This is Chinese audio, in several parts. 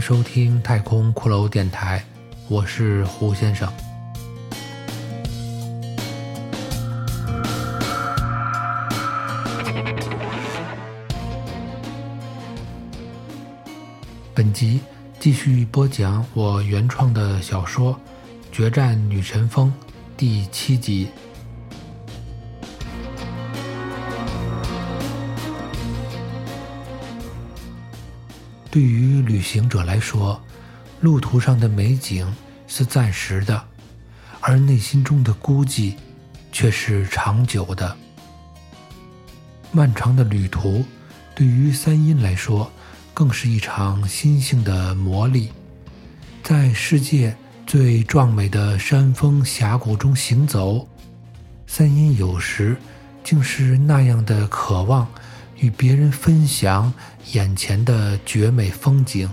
收听太空骷髅电台，我是胡先生。本集继续播讲我原创的小说《决战女神峰》第七集。对于旅行者来说，路途上的美景是暂时的，而内心中的孤寂却是长久的。漫长的旅途，对于三阴来说，更是一场心性的磨砺。在世界最壮美的山峰峡谷中行走，三阴有时竟是那样的渴望。与别人分享眼前的绝美风景，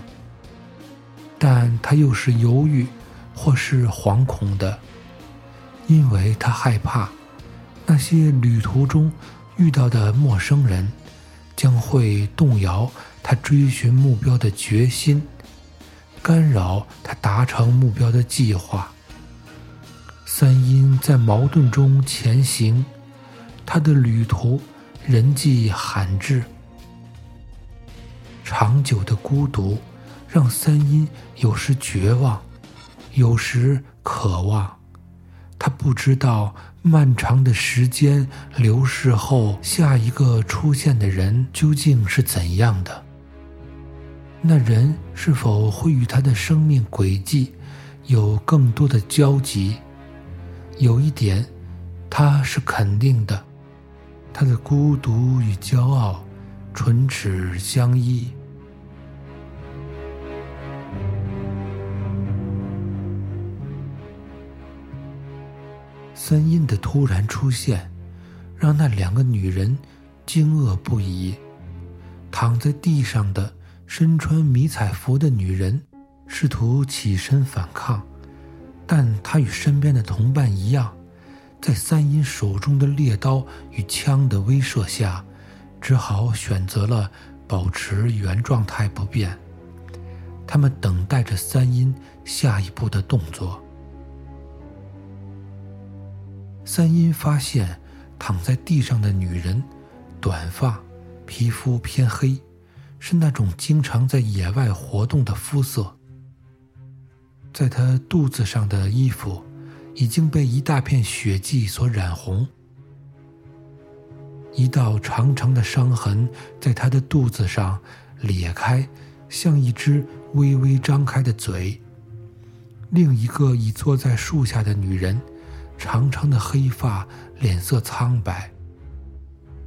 但他又是犹豫或是惶恐的，因为他害怕那些旅途中遇到的陌生人将会动摇他追寻目标的决心，干扰他达成目标的计划。三阴在矛盾中前行，他的旅途。人迹罕至，长久的孤独让三阴有时绝望，有时渴望。他不知道漫长的时间流逝后，下一个出现的人究竟是怎样的。那人是否会与他的生命轨迹有更多的交集？有一点，他是肯定的。他的孤独与骄傲，唇齿相依。三阴的突然出现，让那两个女人惊愕不已。躺在地上的身穿迷彩服的女人，试图起身反抗，但她与身边的同伴一样。在三阴手中的猎刀与枪的威慑下，只好选择了保持原状态不变。他们等待着三阴下一步的动作。三阴发现躺在地上的女人，短发，皮肤偏黑，是那种经常在野外活动的肤色。在她肚子上的衣服。已经被一大片血迹所染红，一道长长的伤痕在他的肚子上裂开，像一只微微张开的嘴。另一个已坐在树下的女人，长长的黑发，脸色苍白，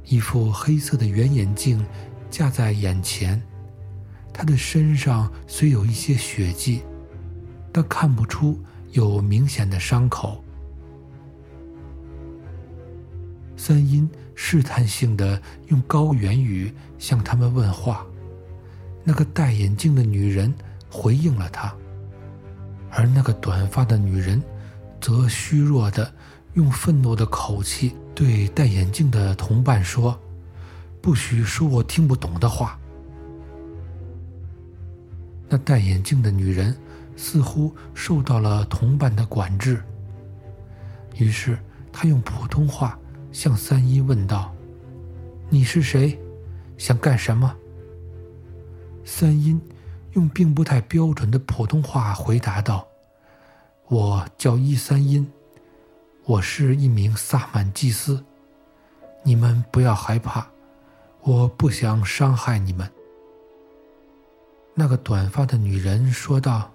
一副黑色的圆眼镜架在眼前。她的身上虽有一些血迹，但看不出。有明显的伤口。三阴试探性的用高原语向他们问话，那个戴眼镜的女人回应了他，而那个短发的女人则虚弱的用愤怒的口气对戴眼镜的同伴说：“不许说我听不懂的话。”那戴眼镜的女人。似乎受到了同伴的管制，于是他用普通话向三一问道：“你是谁？想干什么？”三音用并不太标准的普通话回答道：“我叫一三音，我是一名萨满祭司。你们不要害怕，我不想伤害你们。”那个短发的女人说道。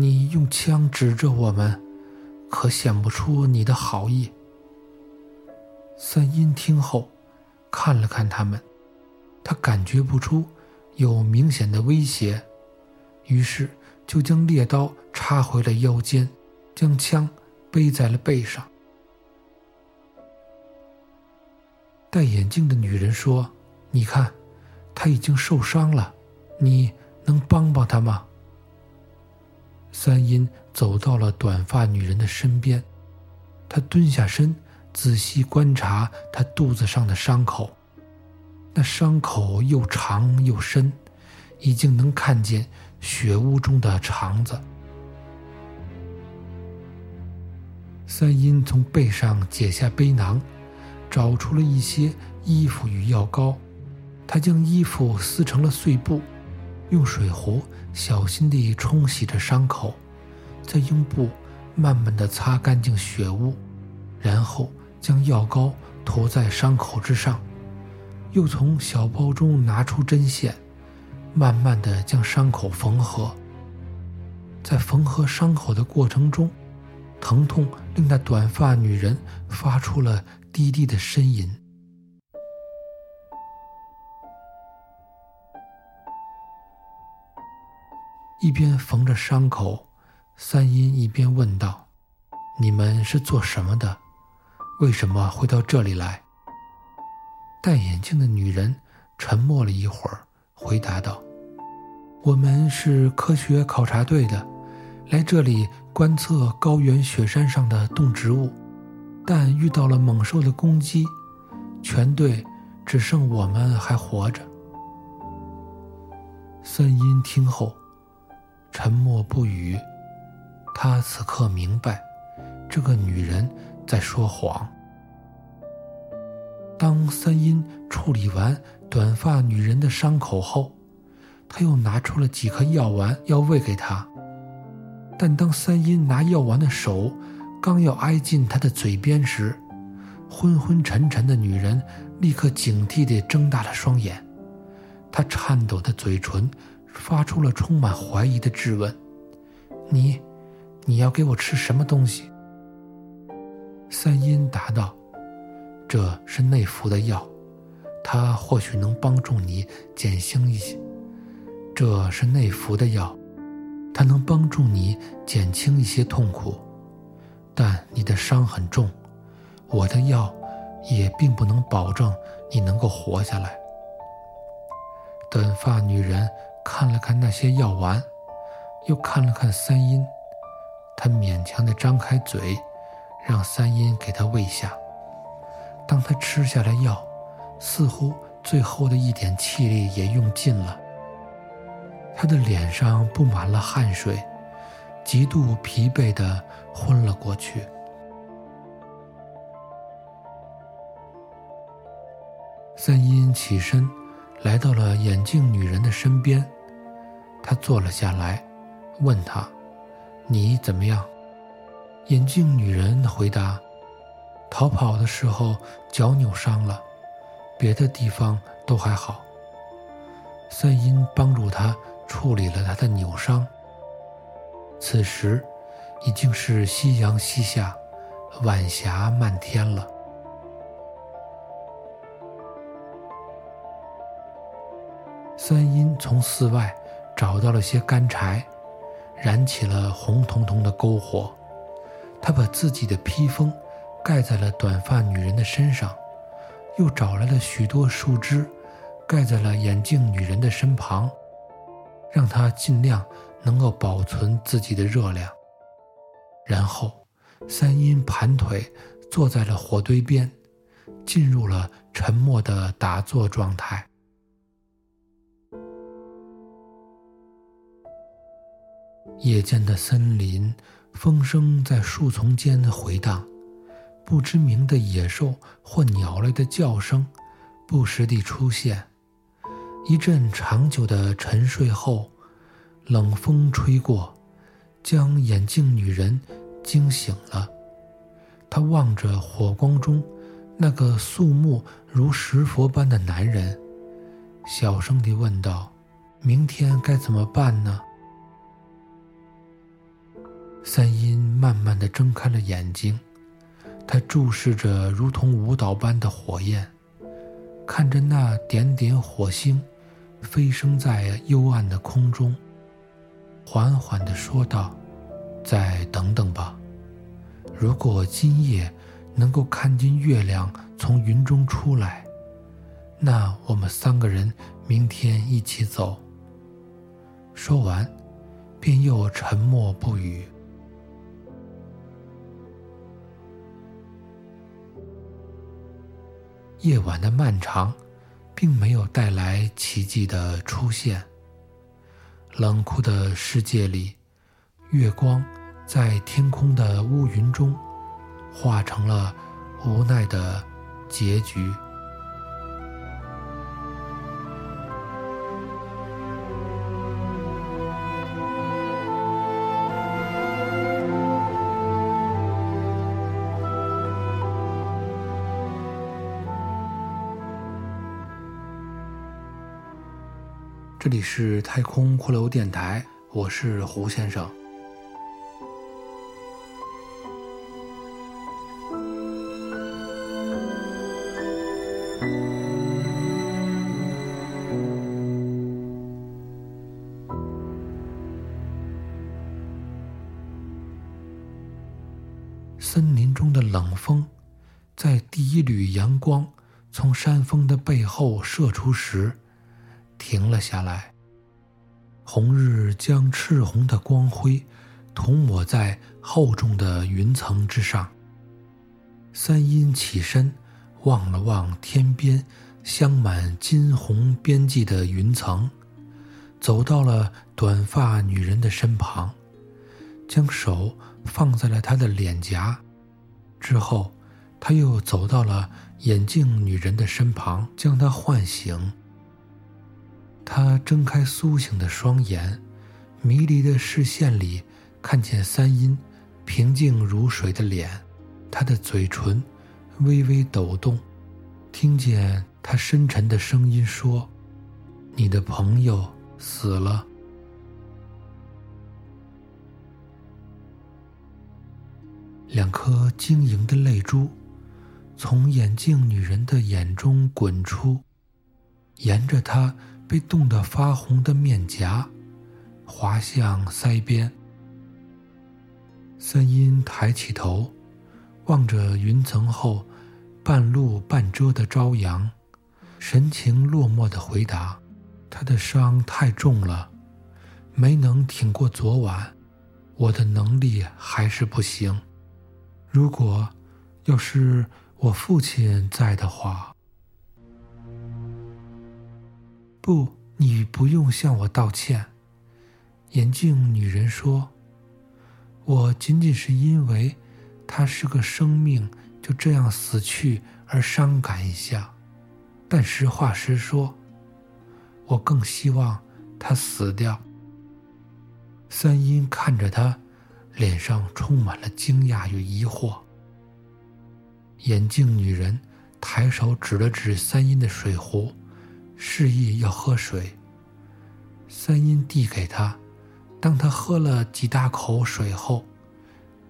你用枪指着我们，可显不出你的好意。三阴听后，看了看他们，他感觉不出有明显的威胁，于是就将猎刀插回了腰间，将枪背在了背上。戴眼镜的女人说：“你看，他已经受伤了，你能帮帮他吗？”三阴走到了短发女人的身边，他蹲下身，仔细观察她肚子上的伤口。那伤口又长又深，已经能看见血污中的肠子。三阴从背上解下背囊，找出了一些衣服与药膏。他将衣服撕成了碎布，用水壶小心地冲洗着伤口，再用布慢慢地擦干净血污，然后将药膏涂在伤口之上，又从小包中拿出针线，慢慢地将伤口缝合。在缝合伤口的过程中，疼痛令那短发女人发出了低低的呻吟。一边缝着伤口，三阴一边问道：“你们是做什么的？为什么会到这里来？”戴眼镜的女人沉默了一会儿，回答道：“我们是科学考察队的。”来这里观测高原雪山上的动植物，但遇到了猛兽的攻击，全队只剩我们还活着。三阴听后沉默不语，他此刻明白，这个女人在说谎。当三阴处理完短发女人的伤口后，他又拿出了几颗药丸要喂给她。但当三阴拿药丸的手刚要挨近她的嘴边时，昏昏沉沉的女人立刻警惕地睁大了双眼，她颤抖的嘴唇发出了充满怀疑的质问：“你，你要给我吃什么东西？”三阴答道：“这是内服的药，它或许能帮助你减轻一些。这是内服的药。”它能帮助你减轻一些痛苦，但你的伤很重，我的药也并不能保证你能够活下来。短发女人看了看那些药丸，又看了看三阴，他勉强地张开嘴，让三阴给他喂下。当他吃下了药，似乎最后的一点气力也用尽了。他的脸上布满了汗水，极度疲惫的昏了过去。三阴起身，来到了眼镜女人的身边，他坐了下来，问他：“你怎么样？”眼镜女人回答：“逃跑的时候脚扭伤了，别的地方都还好。”三阴帮助他。处理了他的扭伤。此时，已经是夕阳西下，晚霞漫天了。三阴从寺外找到了些干柴，燃起了红彤彤的篝火。他把自己的披风盖在了短发女人的身上，又找来了许多树枝，盖在了眼镜女人的身旁。让她尽量能够保存自己的热量。然后，三阴盘腿坐在了火堆边，进入了沉默的打坐状态。夜间的森林，风声在树丛间回荡，不知名的野兽或鸟类的叫声不时地出现。一阵长久的沉睡后，冷风吹过，将眼镜女人惊醒了。她望着火光中那个肃穆如石佛般的男人，小声地问道：“明天该怎么办呢？”三阴慢慢地睁开了眼睛，他注视着如同舞蹈般的火焰，看着那点点火星。飞升在幽暗的空中，缓缓地说道：“再等等吧。如果今夜能够看见月亮从云中出来，那我们三个人明天一起走。”说完，便又沉默不语。夜晚的漫长。并没有带来奇迹的出现，冷酷的世界里，月光在天空的乌云中，化成了无奈的结局。这里是太空骷髅电台，我是胡先生。森林中的冷风，在第一缕阳光从山峰的背后射出时。停了下来。红日将赤红的光辉涂抹在厚重的云层之上。三阴起身，望了望天边镶满金红边际的云层，走到了短发女人的身旁，将手放在了她的脸颊。之后，他又走到了眼镜女人的身旁，将她唤醒。他睁开苏醒的双眼，迷离的视线里看见三阴平静如水的脸，他的嘴唇微微抖动，听见他深沉的声音说：“你的朋友死了。”两颗晶莹的泪珠从眼镜女人的眼中滚出，沿着她。被冻得发红的面颊，滑向腮边。三阴抬起头，望着云层后半露半遮的朝阳，神情落寞的回答：“他的伤太重了，没能挺过昨晚。我的能力还是不行。如果要是我父亲在的话。”不，你不用向我道歉。”眼镜女人说，“我仅仅是因为他是个生命就这样死去而伤感一下。但实话实说，我更希望他死掉。”三阴看着他，脸上充满了惊讶与疑惑。眼镜女人抬手指了指三阴的水壶。示意要喝水。三阴递给他，当他喝了几大口水后，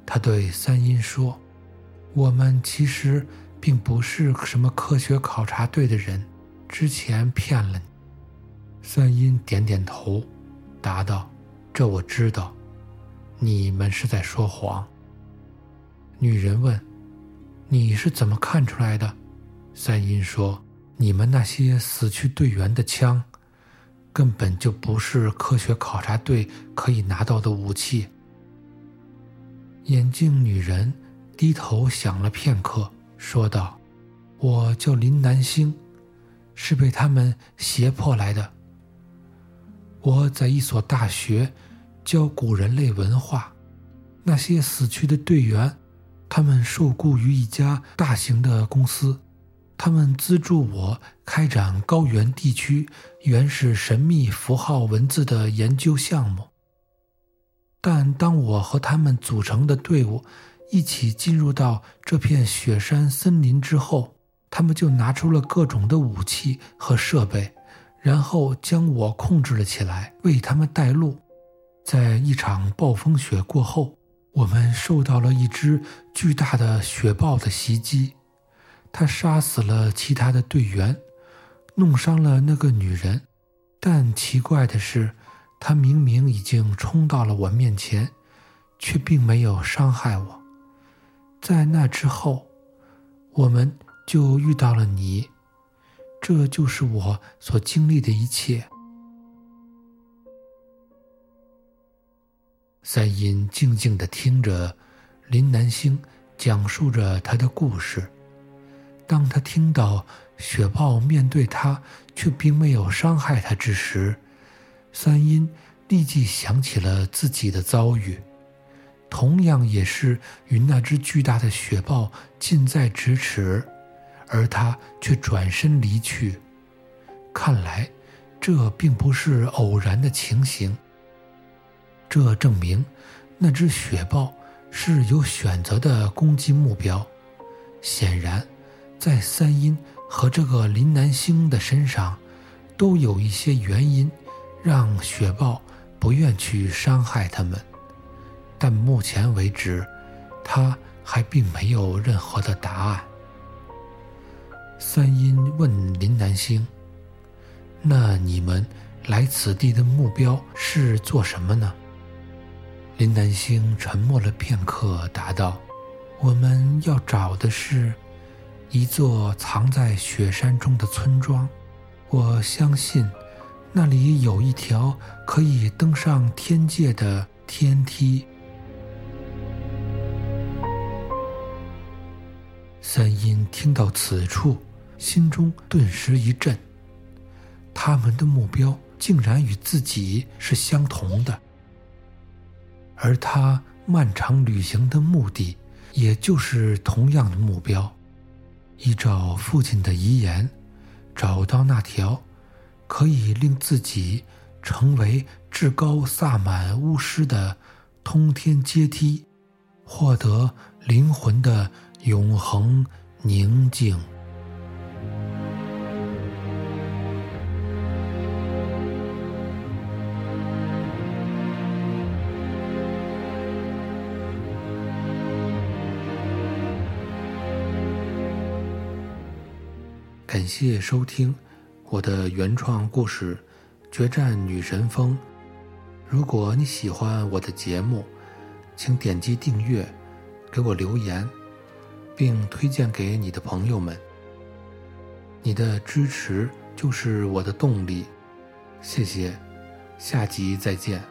他对三阴说：“我们其实并不是什么科学考察队的人，之前骗了你。”三阴点点头，答道：“这我知道，你们是在说谎。”女人问：“你是怎么看出来的？”三阴说。你们那些死去队员的枪，根本就不是科学考察队可以拿到的武器。眼镜女人低头想了片刻，说道：“我叫林南星，是被他们胁迫来的。我在一所大学教古人类文化。那些死去的队员，他们受雇于一家大型的公司。”他们资助我开展高原地区原始神秘符号文字的研究项目，但当我和他们组成的队伍一起进入到这片雪山森林之后，他们就拿出了各种的武器和设备，然后将我控制了起来，为他们带路。在一场暴风雪过后，我们受到了一只巨大的雪豹的袭击。他杀死了其他的队员，弄伤了那个女人，但奇怪的是，他明明已经冲到了我面前，却并没有伤害我。在那之后，我们就遇到了你，这就是我所经历的一切。三阴静静地听着林南星讲述着他的故事。当他听到雪豹面对他却并没有伤害他之时，三阴立即想起了自己的遭遇，同样也是与那只巨大的雪豹近在咫尺，而他却转身离去。看来，这并不是偶然的情形。这证明，那只雪豹是有选择的攻击目标。显然，在三阴和这个林南星的身上，都有一些原因，让雪豹不愿去伤害他们。但目前为止，他还并没有任何的答案。三阴问林南星：“那你们来此地的目标是做什么呢？”林南星沉默了片刻，答道：“我们要找的是，一座藏在雪山中的村庄。我相信，那里有一条可以登上天界的天梯。”三阴听到此处，心中顿时一震。他们的目标竟然与自己是相同的。而他漫长旅行的目的，也就是同样的目标：依照父亲的遗言，找到那条可以令自己成为至高萨满巫师的通天阶梯，获得灵魂的永恒宁静。感谢收听我的原创故事《决战女神峰》。如果你喜欢我的节目，请点击订阅，给我留言，并推荐给你的朋友们。你的支持就是我的动力，谢谢，下集再见。